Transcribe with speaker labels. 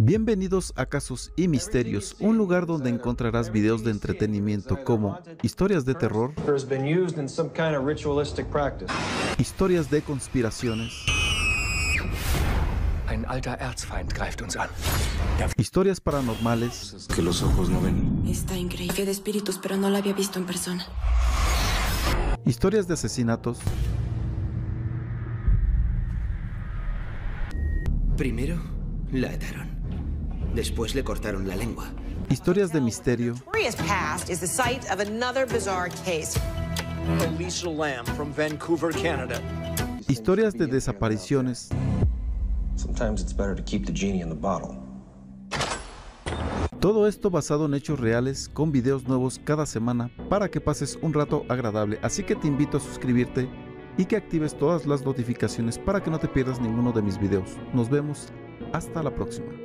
Speaker 1: Bienvenidos a Casos y Misterios, un lugar donde encontrarás videos de entretenimiento como historias de terror, historias de conspiraciones, historias paranormales,
Speaker 2: que los ojos no ven.
Speaker 3: Está increíble. De espíritus, pero no la había visto en persona.
Speaker 1: historias de asesinatos,
Speaker 4: Primero la ataron. Después le cortaron la lengua.
Speaker 1: historias de misterio,
Speaker 5: from Vancouver, Canada.
Speaker 1: historias de desapariciones,
Speaker 6: Sometimes it's better to keep the genie in the bottle.
Speaker 1: todo esto basado en hechos reales con videos nuevos cada semana para que pases un rato agradable, así que te invito a suscribirte y que actives todas las notificaciones para que no te pierdas ninguno de mis videos. Nos vemos, hasta la próxima.